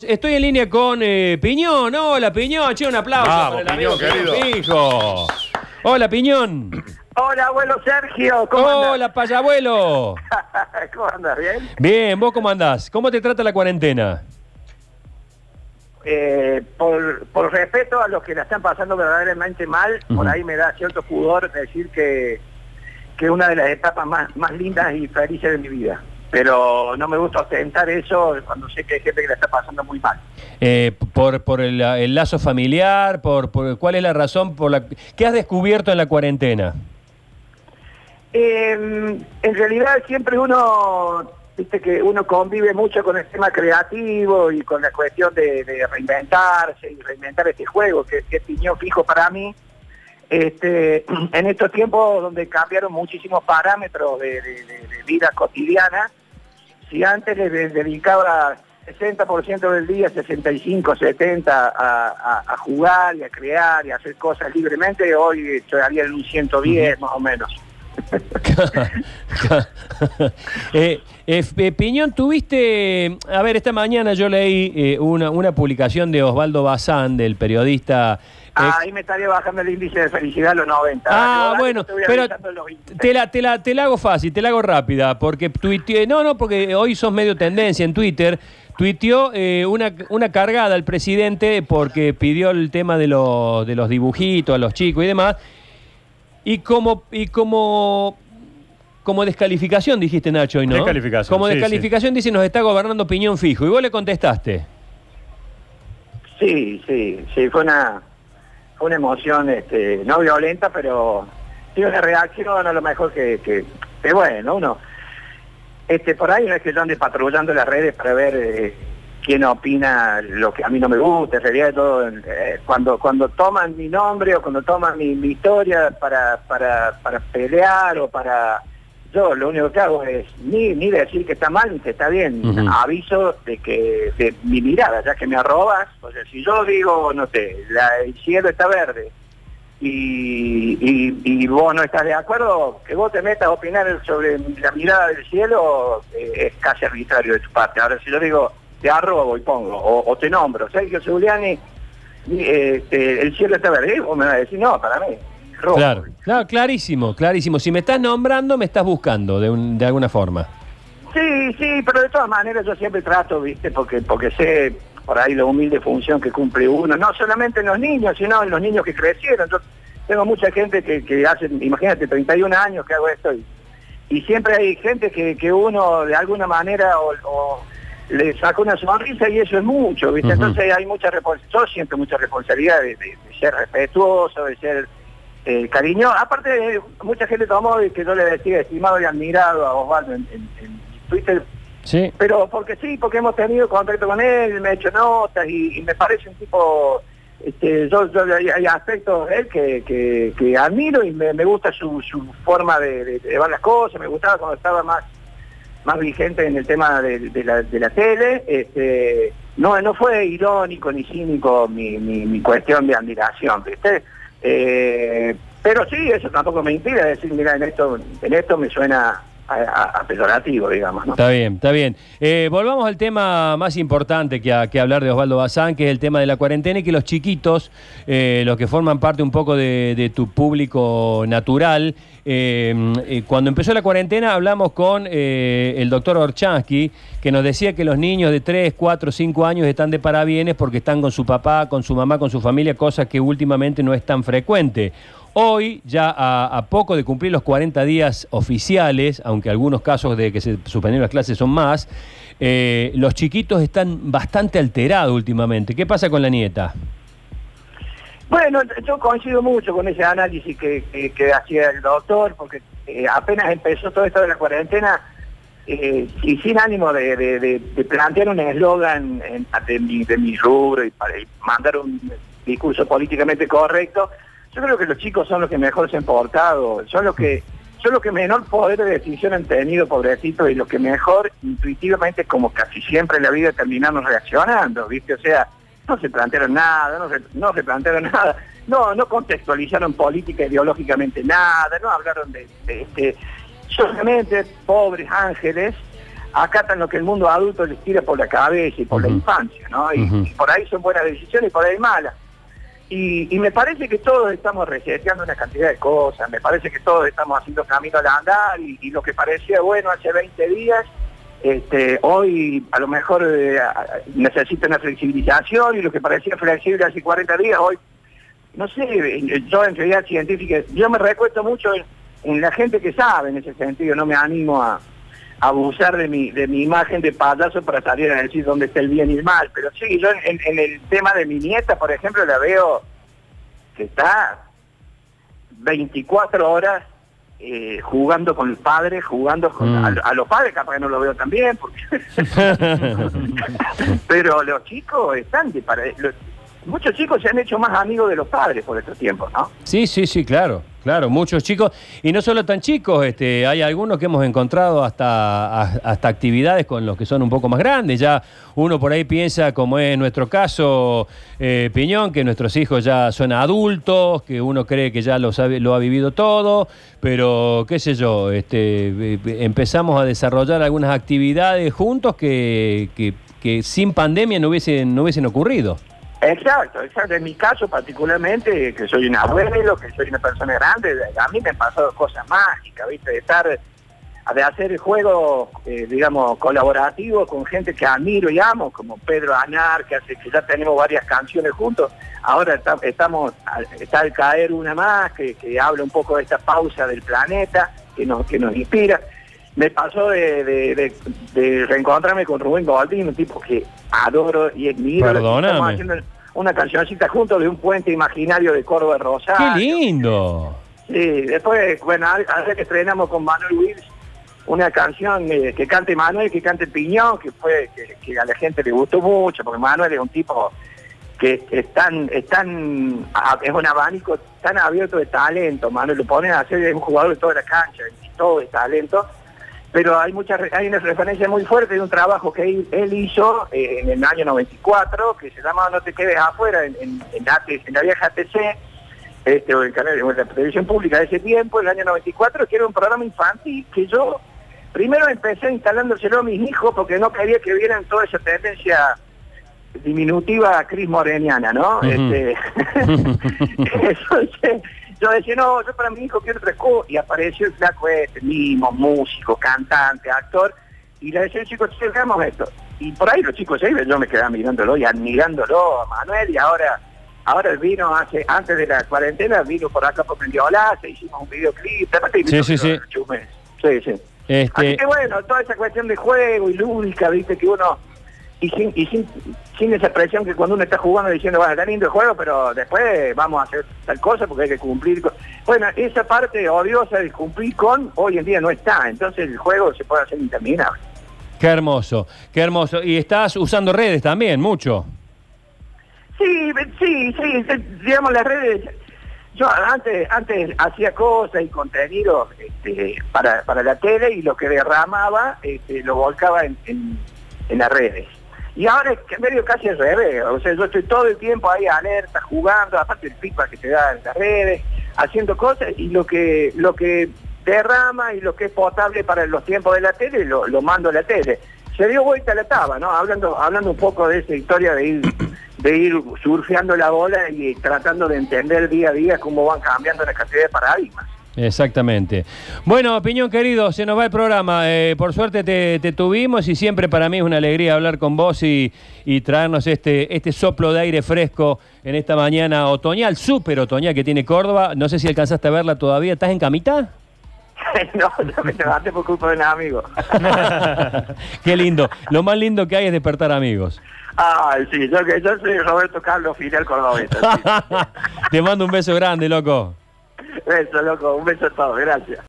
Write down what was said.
Estoy en línea con eh, Piñón. Hola, Piñón. Che, un aplauso Vamos, para el amigo Piñón, querido. Hola, Piñón. Hola, abuelo Sergio, ¿cómo andas? Hola, payabuelo. ¿Cómo andas? ¿Bien? Bien, ¿vos cómo andás? ¿Cómo te trata la cuarentena? Eh, por, por respeto a los que la están pasando verdaderamente mal, por ahí me da cierto pudor decir que que una de las etapas más, más lindas y felices de mi vida. Pero no me gusta ostentar eso cuando sé que hay gente que la está pasando muy mal. Eh, por por el, el lazo familiar, por, por cuál es la razón por la qué has descubierto en la cuarentena. Eh, en realidad siempre uno, viste que uno convive mucho con el tema creativo y con la cuestión de, de reinventarse y reinventar este juego, que, que es piñón fijo para mí. Este, en estos tiempos donde cambiaron muchísimos parámetros de, de- de- de vida cotidiana, si antes le de- dedicaba 60% del día, 65, 70 a, a- a jugar y a crear y a hacer cosas libremente, hoy estaría en un 110 más o menos. Eh, eh, eh, Piñón, tuviste, a ver, esta mañana yo leí eh, una, una publicación de Osvaldo Bazán, del periodista. ahí me estaría bajando el índice de felicidad a los 90. Ah, bueno, pero te la, te, la, te la hago fácil, te la hago rápida, porque tuiteé, no, no, porque hoy sos medio tendencia en Twitter, tuiteó eh, una, una cargada al presidente porque pidió el tema de, los de los dibujitos a los chicos y demás, y como, y como, como descalificación dijiste Nacho hoy, ¿no? Descalificación, Como sí, descalificación dice nos está gobernando piñón fijo, y vos le contestaste. Sí, sí, sí, fue una, fue una emoción este, no violenta, pero sí una reacción a lo mejor que, que, que bueno, uno, este, por ahí no es que yo ande patrullando las redes para ver eh, quién opina lo que a mí no me gusta, en realidad todo, eh, cuando, cuando toman mi nombre o cuando toman mi, mi historia para, para, para pelear o para... Yo lo único que hago es ni, ni decir que está mal ni que está bien. Aviso de que de mi mirada, ya que me arrobas, o sea, si yo digo, no sé, la- el cielo está verde y, y, y vos no estás de acuerdo, que vos te metas a opinar sobre la mirada del cielo eh, es casi arbitrario de tu parte. Ahora, si yo digo, te arrobo y pongo, o, o te nombro, Sergio Giuliani, este, el cielo está verde, vos me vas a decir, no, para mí, robo. Claro, claro, clarísimo, clarísimo. Si me estás nombrando, me estás buscando de, un- de alguna forma. Sí, sí, pero de todas maneras yo siempre trato, viste, porque porque sé por ahí la humilde función que cumple uno, no solamente en los niños, sino en los niños que crecieron. Yo tengo mucha gente que, que hace, imagínate, 31 años que hago esto y, y siempre hay gente que, que uno de alguna manera o, o le saca una sonrisa y eso es mucho, ¿viste? Entonces hay mucha responsabilidad, yo siento mucha responsabilidad de, de- de ser respetuoso, de ser eh, cariño. Aparte, mucha gente tomó y que yo le decía estimado y admirado a Osvaldo en, en- en Twitter, Sí. pero porque sí, porque hemos tenido contacto con él, me ha hecho notas y, y me parece un tipo, este, yo, yo- hay, hay aspectos de él que, que- que admiro y me, me gusta su, su forma de, de- de llevar las cosas, me gustaba cuando estaba más más vigente en el tema de, la, tele, este, no, no fue irónico ni cínico mi cuestión de admiración, ¿viste? Eh, pero sí, eso tampoco me impide decir, mira, en esto, en esto me suena a, digamos, ¿no? Está bien, está bien. Eh, volvamos al tema más importante que, a- que hablar de Osvaldo Bazán, que es el tema de la cuarentena y que los chiquitos, eh, los que forman parte un poco de, tu público natural, eh, cuando empezó la cuarentena hablamos con el doctor Orchansky, que nos decía que los niños de 3, 4, 5 años están de parabienes porque están con su papá, con su mamá, con su familia, cosa que últimamente no es tan frecuente. Hoy, ya a, poco de cumplir los 40 días oficiales, aunque algunos casos de que se suspendieron las clases son más, eh, los chiquitos están bastante alterados últimamente. ¿Qué pasa con la nieta? Bueno, yo coincido mucho con ese análisis que, hacía el doctor, porque eh, apenas empezó todo esto de la cuarentena, eh, y sin ánimo de, plantear un eslogan de, mi, de rubro y para mandar un discurso políticamente correcto, yo creo que los chicos son los que mejor se han portado, son los que son los que menor poder de decisión han tenido, pobrecitos, y los que mejor intuitivamente, como casi siempre en la vida, terminamos reaccionando, ¿viste? O sea, no se plantearon nada, no se, no se plantearon nada, no, no contextualizaron política ideológicamente nada, no hablaron de, de- de- solamente pobres ángeles acatan lo que el mundo adulto les tira por la cabeza y por la infancia, ¿no? Y, y por ahí son buenas decisiones y por ahí malas. Y, me parece que todos estamos reseteando una cantidad de cosas, me parece que todos estamos haciendo camino al andar y, lo que parecía bueno hace 20 días, este, hoy a lo mejor eh, necesita una flexibilización y lo que parecía flexible hace 40 días, hoy, no sé, yo en realidad científica, yo me recuesto mucho en, la gente que sabe en ese sentido, no me animo a abusar de mi, de mi imagen de payaso para salir a decir dónde está el bien y el mal, pero sí, yo en, el tema de mi nieta, por ejemplo, la veo que está 24 horas eh, jugando con el padre, jugando con Mm. a, a los padres, capaz que no lo veo tan bien, porque pero los chicos están de para los- muchos chicos se han hecho más amigos de los padres por estos tiempos, ¿no? Sí, sí, sí, claro, claro, muchos chicos, y no solo tan chicos, este, hay algunos que hemos encontrado hasta, hasta actividades con los que son un poco más grandes, ya uno por ahí piensa, como es nuestro caso, eh, Piñón, que nuestros hijos ya son adultos, que uno cree que ya lo ha vivido todo, pero qué sé yo, este, eh, empezamos a desarrollar algunas actividades juntos que, que- que sin pandemia no hubiesen, no hubiesen ocurrido. Exacto, exacto. En mi caso particularmente, que soy un abuelo, que soy una persona grande, a mí me han pasado cosas mágicas, ¿viste? De estar, de hacer juegos, eh, digamos, colaborativos con gente que admiro y amo, como Pedro Anar, que hace que ya tenemos varias canciones juntos. Ahora está- estamos, está al caer una más, que, que habla un poco de esta pausa del planeta, que nos, que nos inspira. Me pasó de, de- de- de reencontrarme con Rubén Goldín, un tipo que adoro y admiro. Perdóname. Estamos haciendo una cancioncita juntos de un puente imaginario de Córdoba Rosario. ¡Qué lindo! Sí, después, bueno, ahora que estrenamos con Manuel Wills una canción eh, que cante Manuel, que cante Piñón, que fue que, que a la gente le gustó mucho, porque Manuel es un tipo que es tan, es tan, es un abanico tan abierto de talento, Manuel lo pone a hacer, es un jugador de toda la cancha, todo de talento, pero hay mucha, re- hay una referencia muy fuerte de un trabajo que él, él hizo eh, en el año 94, que se llama No te quedes afuera, en, en, en AT en la vieja ATC, este, o el canal o la televisión pública de ese tiempo, el año 94, que era un programa infantil que yo primero empecé instalándoselo a mis hijos porque no quería que vieran toda esa tendencia diminutiva Cris Moreniana, ¿no? Este, entonces, yo decía, no, yo para mi hijo quiero otra cosa, y apareció el flaco este, mismo, músico, cantante, actor, y le decía, chicos, hagamos esto. Y por ahí los chicos se iban, yo me quedaba mirándolo y admirándolo a Manuel, y ahora ahora vino hace antes de la cuarentena, vino por acá por Mendiola, se hicimos un videoclip, Sí, sí, sí. Sí, sí. Este, Así que bueno, toda esa cuestión de juego y lúdica, viste, que uno, y sin, y sin, sin esa presión que cuando uno está jugando diciendo, bueno, está lindo el juego, pero después vamos a hacer tal cosa porque hay que cumplir con... Bueno, esa parte odiosa de cumplir con, hoy en día no está, entonces el juego se puede hacer interminable. Qué hermoso, qué hermoso. Y estás usando redes también, mucho. Sí, sí, sí, digamos las redes. Yo antes antes hacía cosas y contenido este, para, para la tele y lo que derramaba este, lo volcaba en, en, en las redes. Y ahora es medio casi al revés, o sea, yo estoy todo el tiempo ahí alerta, jugando, aparte el feedback que te da en las redes, haciendo cosas y lo que lo que derrama y lo que es potable para los tiempos de la tele lo, lo mando a la tele. Se dio vuelta la taba, ¿no? Hablando hablando un poco de esa historia de ir de ir surfeando la bola y tratando de entender día a día cómo van cambiando la cantidad de paradigmas. Exactamente. Bueno, Piñón querido, se nos va el programa. Eh, por suerte te, te tuvimos y siempre para mí es una alegría hablar con vos y, y traernos este, este soplo de aire fresco en esta mañana otoñal, súper otoñal que tiene Córdoba. No sé si alcanzaste a verla todavía. ¿Estás en camita? no, yo me levanté por culpa de un amigo. Qué lindo. Lo más lindo que hay es despertar amigos. Ay, sí, yo, yo soy Roberto Carlos Fidel Cordobesa. sí. Te mando un beso grande, loco. Eso, loco, un beso a todos, gracias.